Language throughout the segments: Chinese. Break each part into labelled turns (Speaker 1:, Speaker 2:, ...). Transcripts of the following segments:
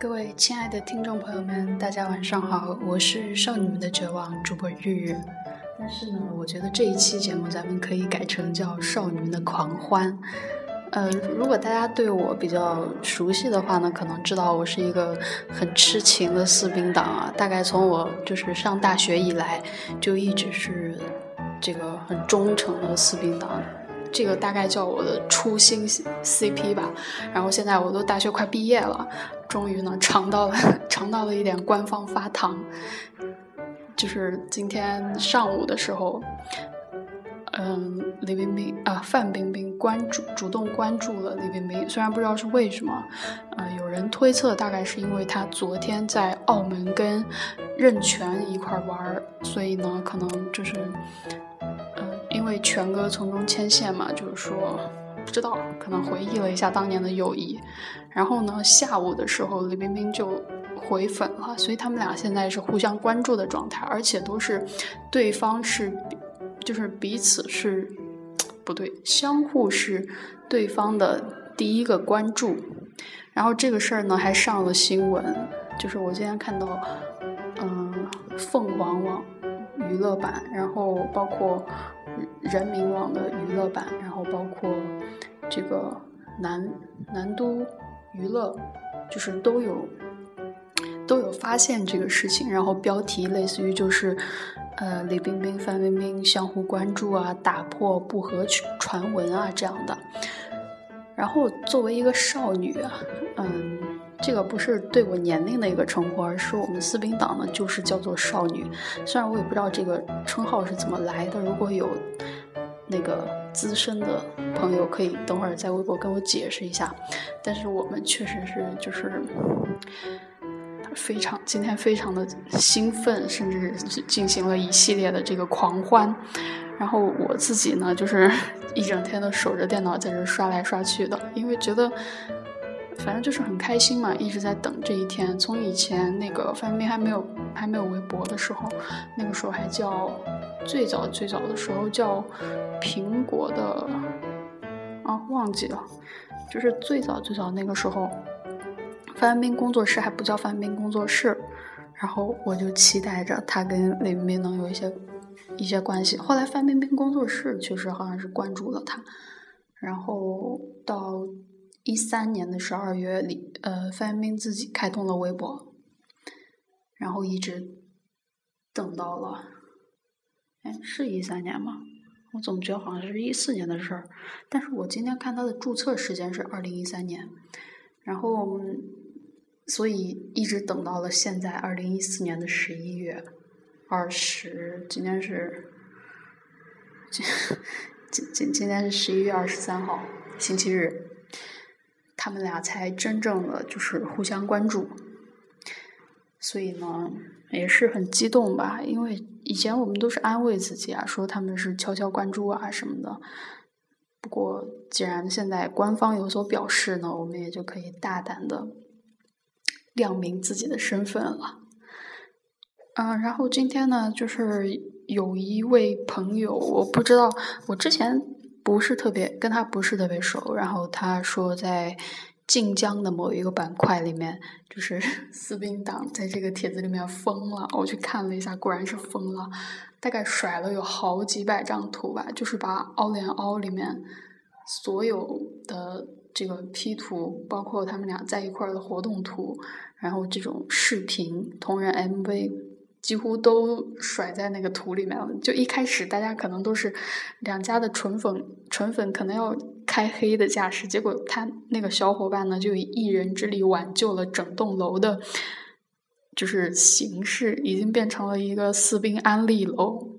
Speaker 1: 各位亲爱的听众朋友们，大家晚上好，我是少女们的绝望主播玉玉。但是呢，我觉得这一期节目咱们可以改成叫少女们的狂欢。呃，如果大家对我比较熟悉的话呢，可能知道我是一个很痴情的四兵党啊。大概从我就是上大学以来，就一直是这个很忠诚的四兵党。这个大概叫我的初心 CP 吧，然后现在我都大学快毕业了，终于呢尝到了 尝到了一点官方发糖，就是今天上午的时候，嗯，李冰冰啊，范冰冰关注主动关注了李冰冰，虽然不知道是为什么，呃，有人推测大概是因为她昨天在澳门跟任泉一块玩，所以呢，可能就是。为权哥从中牵线嘛，就是说不知道，可能回忆了一下当年的友谊。然后呢，下午的时候李冰冰就回粉了，所以他们俩现在是互相关注的状态，而且都是对方是，就是彼此是不对，相互是对方的第一个关注。然后这个事儿呢还上了新闻，就是我今天看到，嗯，凤凰网娱乐版，然后包括。人民网的娱乐版，然后包括这个南南都娱乐，就是都有都有发现这个事情，然后标题类似于就是呃李冰冰、范冰冰相互关注啊，打破不和传闻啊这样的。然后作为一个少女，嗯。这个不是对我年龄的一个称呼，而是我们四兵党呢，就是叫做少女。虽然我也不知道这个称号是怎么来的，如果有那个资深的朋友，可以等会儿在微博跟我解释一下。但是我们确实是就是非常今天非常的兴奋，甚至进行了一系列的这个狂欢。然后我自己呢，就是 一整天都守着电脑在这刷来刷去的，因为觉得。反正就是很开心嘛，一直在等这一天。从以前那个范冰冰还没有还没有微博的时候，那个时候还叫最早最早的时候叫苹果的啊，忘记了，就是最早最早那个时候，范冰冰工作室还不叫范冰冰工作室，然后我就期待着她跟李冰能有一些一些关系。后来范冰冰工作室确实好像是关注了她，然后到。一三年的十二月里，呃，范冰冰自己开通了微博，然后一直等到了，哎，是一三年吗？我总觉得好像是一四年的事儿，但是我今天看他的注册时间是二零一三年，然后，所以一直等到了现在二零一四年的十一月二十，今天是，今 今今今天是十一月二十三号，星期日。他们俩才真正的就是互相关注，所以呢也是很激动吧。因为以前我们都是安慰自己啊，说他们是悄悄关注啊什么的。不过既然现在官方有所表示呢，我们也就可以大胆的亮明自己的身份了。嗯，然后今天呢，就是有一位朋友，我不知道我之前。不是特别跟他不是特别熟，然后他说在晋江的某一个板块里面，就是 四兵党在这个帖子里面疯了。我去看了一下，果然是疯了，大概甩了有好几百张图吧，就是把凹连凹里面所有的这个 P 图，包括他们俩在一块儿的活动图，然后这种视频同人 MV。几乎都甩在那个图里面了。就一开始大家可能都是两家的纯粉，纯粉可能要开黑的架势。结果他那个小伙伴呢，就以一人之力挽救了整栋楼的，就是形式已经变成了一个四兵安利楼。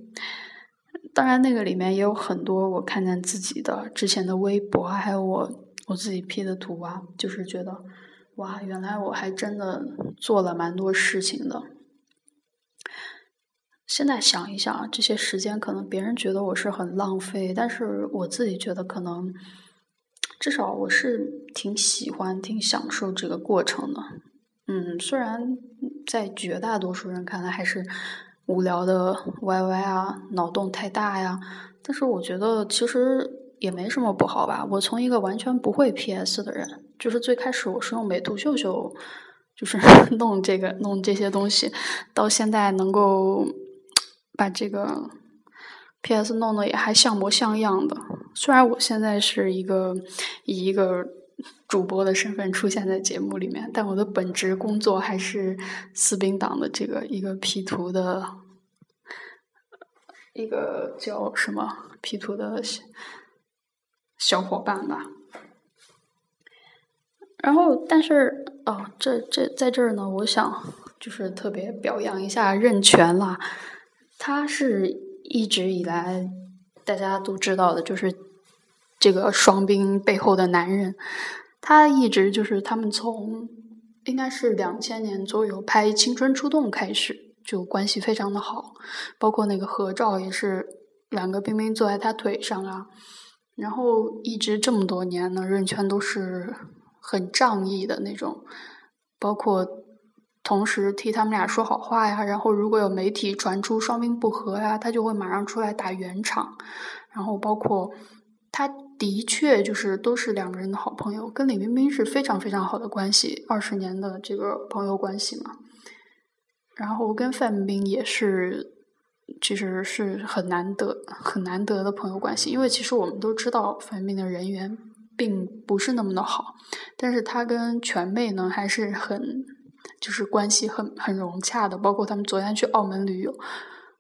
Speaker 1: 当然，那个里面也有很多我看见自己的之前的微博，还有我我自己 P 的图啊，就是觉得哇，原来我还真的做了蛮多事情的。现在想一想，这些时间可能别人觉得我是很浪费，但是我自己觉得可能，至少我是挺喜欢、挺享受这个过程的。嗯，虽然在绝大多数人看来还是无聊的 YY 啊，脑洞太大呀，但是我觉得其实也没什么不好吧。我从一个完全不会 PS 的人，就是最开始我是用美图秀秀。就是 弄这个弄这些东西，到现在能够把这个 PS 弄得也还像模像样的。虽然我现在是一个以一个主播的身份出现在节目里面，但我的本职工作还是私兵党的这个一个 P 图的，一个叫什么 P 图的小伙伴吧。然后，但是哦，这这在这儿呢，我想就是特别表扬一下任泉啦。他是一直以来大家都知道的，就是这个双冰背后的男人。他一直就是他们从应该是两千年左右拍《青春出动》开始，就关系非常的好，包括那个合照也是两个冰冰坐在他腿上啊。然后一直这么多年呢，任泉都是。很仗义的那种，包括同时替他们俩说好话呀。然后如果有媒体传出双冰不和呀，他就会马上出来打圆场。然后包括他的确就是都是两个人的好朋友，跟李冰冰是非常非常好的关系，二十年的这个朋友关系嘛。然后跟范冰冰也是，其实是很难得、很难得的朋友关系，因为其实我们都知道范冰冰的人缘。并不是那么的好，但是他跟全妹呢还是很，就是关系很很融洽的。包括他们昨天去澳门旅游，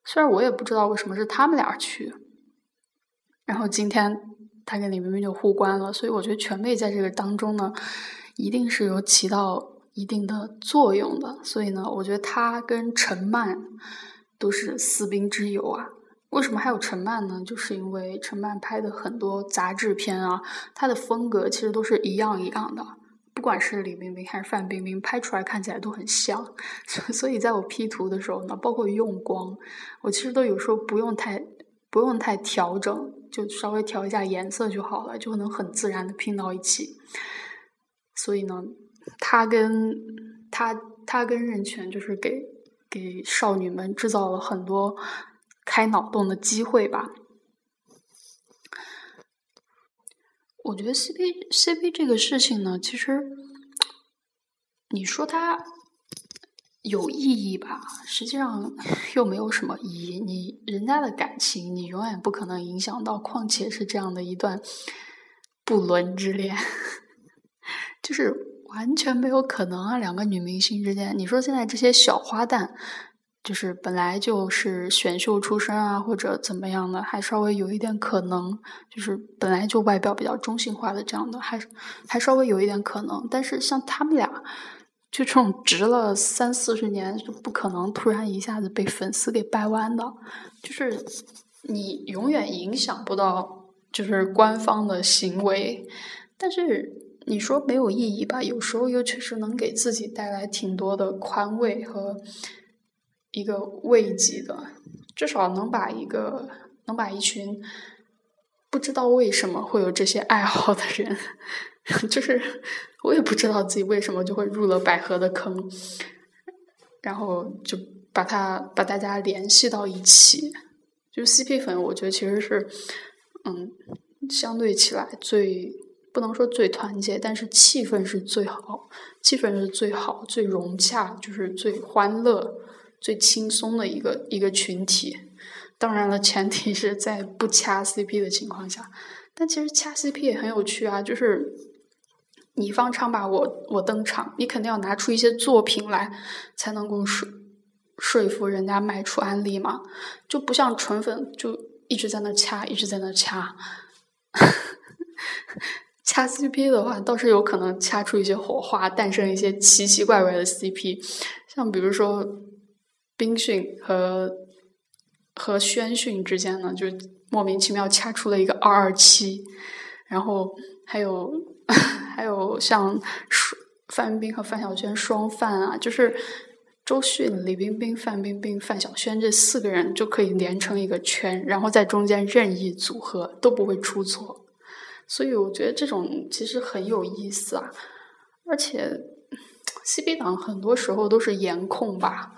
Speaker 1: 虽然我也不知道为什么是他们俩去，然后今天他跟李冰冰就互关了，所以我觉得全妹在这个当中呢，一定是有起到一定的作用的。所以呢，我觉得他跟陈曼都是私兵之友啊。为什么还有陈曼呢？就是因为陈曼拍的很多杂志片啊，她的风格其实都是一样一样的，不管是李冰冰还是范冰冰，拍出来看起来都很像。所所以，在我 P 图的时候呢，包括用光，我其实都有时候不用太不用太调整，就稍微调一下颜色就好了，就能很自然的拼到一起。所以呢，他跟他他跟任泉就是给给少女们制造了很多。开脑洞的机会吧。我觉得 CP CP 这个事情呢，其实你说它有意义吧，实际上又没有什么意义。你人家的感情，你永远不可能影响到，况且是这样的一段不伦之恋，就是完全没有可能啊！两个女明星之间，你说现在这些小花旦。就是本来就是选秀出身啊，或者怎么样的，还稍微有一点可能。就是本来就外表比较中性化的这样的，还还稍微有一点可能。但是像他们俩，就这种直了三四十年，就不可能突然一下子被粉丝给掰弯的。就是你永远影响不到，就是官方的行为。但是你说没有意义吧？有时候又确实能给自己带来挺多的宽慰和。一个慰藉的，至少能把一个能把一群不知道为什么会有这些爱好的人，就是我也不知道自己为什么就会入了百合的坑，然后就把他把大家联系到一起，就 CP 粉，我觉得其实是嗯，相对起来最不能说最团结，但是气氛是最好，气氛是最好最融洽，就是最欢乐。最轻松的一个一个群体，当然了，前提是在不掐 CP 的情况下。但其实掐 CP 也很有趣啊，就是你方唱罢我我登场，你肯定要拿出一些作品来，才能够说说服人家卖出安利嘛。就不像纯粉，就一直在那掐，一直在那掐。掐 CP 的话，倒是有可能掐出一些火花，诞生一些奇奇怪怪的 CP，像比如说。冰训和和宣训之间呢，就莫名其妙掐出了一个二二七，然后还有 还有像范冰冰和范晓萱双范啊，就是周迅、李冰冰、范冰冰、范晓萱这四个人就可以连成一个圈，然后在中间任意组合都不会出错，所以我觉得这种其实很有意思啊，而且 CP 党很多时候都是颜控吧。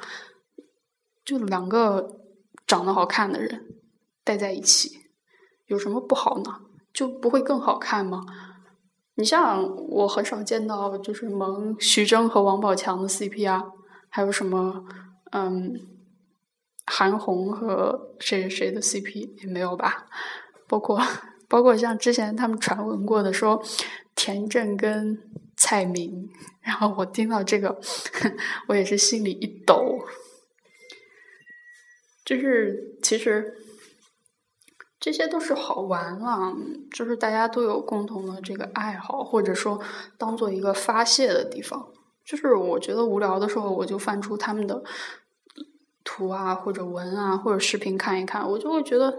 Speaker 1: 就两个长得好看的人待在一起，有什么不好呢？就不会更好看吗？你像我很少见到就是萌徐峥和王宝强的 CP 啊，还有什么嗯韩红和谁谁的 CP 也没有吧？包括包括像之前他们传闻过的说田震跟蔡明，然后我听到这个，我也是心里一抖。就是其实。这些都是好玩啊，就是大家都有共同的这个爱好，或者说当做一个发泄的地方。就是我觉得无聊的时候，我就翻出他们的图啊，或者文啊，或者视频看一看，我就会觉得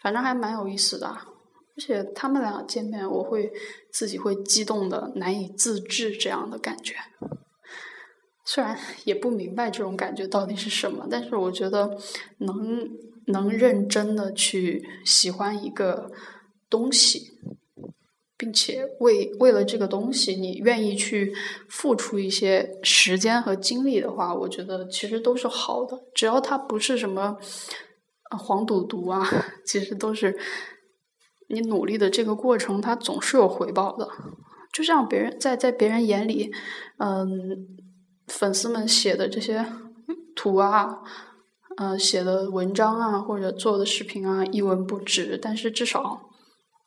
Speaker 1: 反正还蛮有意思的。而且他们俩见面，我会自己会激动的难以自制这样的感觉。虽然 也不明白这种感觉到底是什么，但是我觉得能。能认真的去喜欢一个东西，并且为为了这个东西，你愿意去付出一些时间和精力的话，我觉得其实都是好的。只要它不是什么黄赌毒啊，其实都是你努力的这个过程，它总是有回报的。就像别人在在别人眼里，嗯，粉丝们写的这些图啊。呃，写的文章啊，或者做的视频啊，一文不值。但是至少，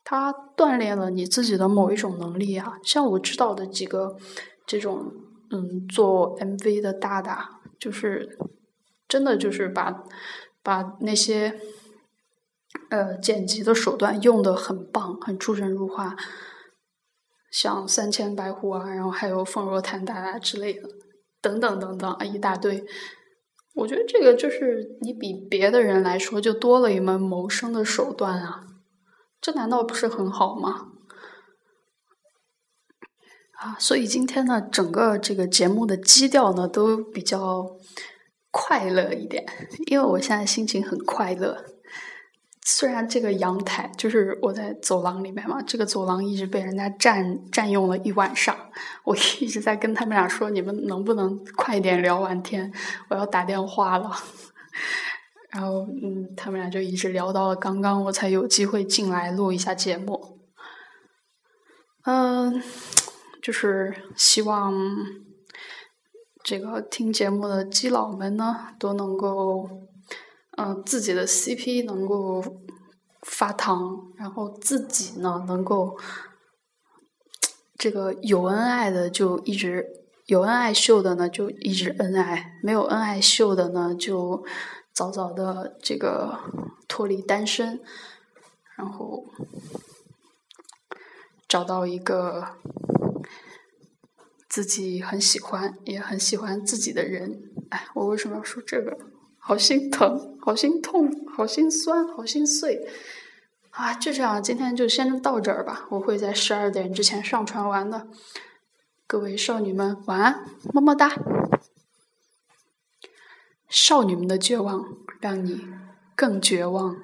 Speaker 1: 他锻炼了你自己的某一种能力啊。像我知道的几个这种，嗯，做 MV 的大大，就是真的就是把把那些呃剪辑的手段用的很棒，很出神入化。像三千白狐啊，然后还有凤若潭大大之类的，等等等等啊，一大堆。我觉得这个就是你比别的人来说就多了一门谋生的手段啊，这难道不是很好吗？啊，所以今天呢，整个这个节目的基调呢都比较快乐一点，因为我现在心情很快乐。虽然这个阳台就是我在走廊里面嘛，这个走廊一直被人家占占用了一晚上，我 一直在跟他们俩说，你们能不能快点聊完天，我要打电话了。然后，嗯，他们俩就一直聊到了刚刚，我才有机会进来录一下节目。嗯，就是希望这个听节目的基佬们呢，都能够。嗯，自己的 CP 能够发糖，然后自己呢能够这个有恩爱的就一直有恩爱秀的呢就一直恩爱，没有恩爱秀的呢就早早的这个脱离单身，然后找到一个自己很喜欢也很喜欢自己的人。哎，我为什么要说这个？好心疼，好心痛，好心酸，好心碎，啊！就这样，今天就先到这儿吧。我会在十二点之前上传完的。各位少女们，晚安，么么哒。少女们的绝望，让你更绝望。